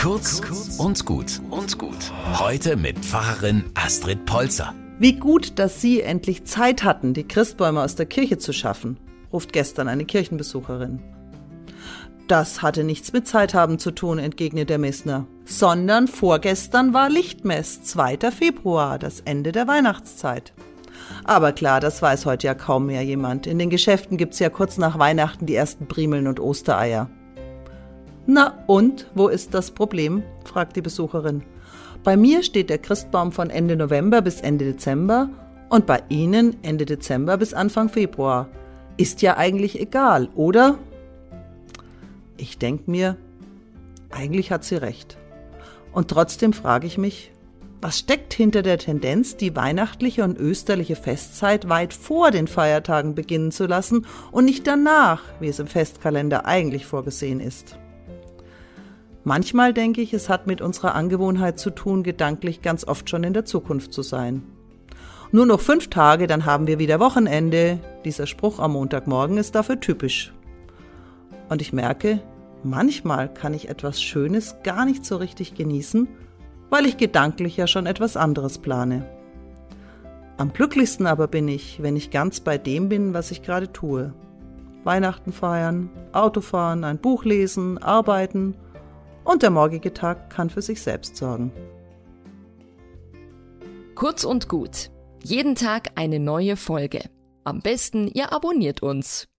Kurz und gut und gut. Heute mit Pfarrerin Astrid Polzer. Wie gut, dass Sie endlich Zeit hatten, die Christbäume aus der Kirche zu schaffen, ruft gestern eine Kirchenbesucherin. Das hatte nichts mit Zeithaben zu tun, entgegnet der Messner, sondern vorgestern war Lichtmess, 2. Februar, das Ende der Weihnachtszeit. Aber klar, das weiß heute ja kaum mehr jemand. In den Geschäften gibt's ja kurz nach Weihnachten die ersten Primeln und Ostereier. Na und, wo ist das Problem? fragt die Besucherin. Bei mir steht der Christbaum von Ende November bis Ende Dezember und bei Ihnen Ende Dezember bis Anfang Februar. Ist ja eigentlich egal, oder? Ich denk mir, eigentlich hat sie recht. Und trotzdem frage ich mich, was steckt hinter der Tendenz, die weihnachtliche und österliche Festzeit weit vor den Feiertagen beginnen zu lassen und nicht danach, wie es im Festkalender eigentlich vorgesehen ist? Manchmal denke ich, es hat mit unserer Angewohnheit zu tun, gedanklich ganz oft schon in der Zukunft zu sein. Nur noch fünf Tage, dann haben wir wieder Wochenende. Dieser Spruch am Montagmorgen ist dafür typisch. Und ich merke, manchmal kann ich etwas Schönes gar nicht so richtig genießen, weil ich gedanklich ja schon etwas anderes plane. Am glücklichsten aber bin ich, wenn ich ganz bei dem bin, was ich gerade tue. Weihnachten feiern, Autofahren, ein Buch lesen, arbeiten – und der morgige Tag kann für sich selbst sorgen. Kurz und gut. Jeden Tag eine neue Folge. Am besten, ihr abonniert uns.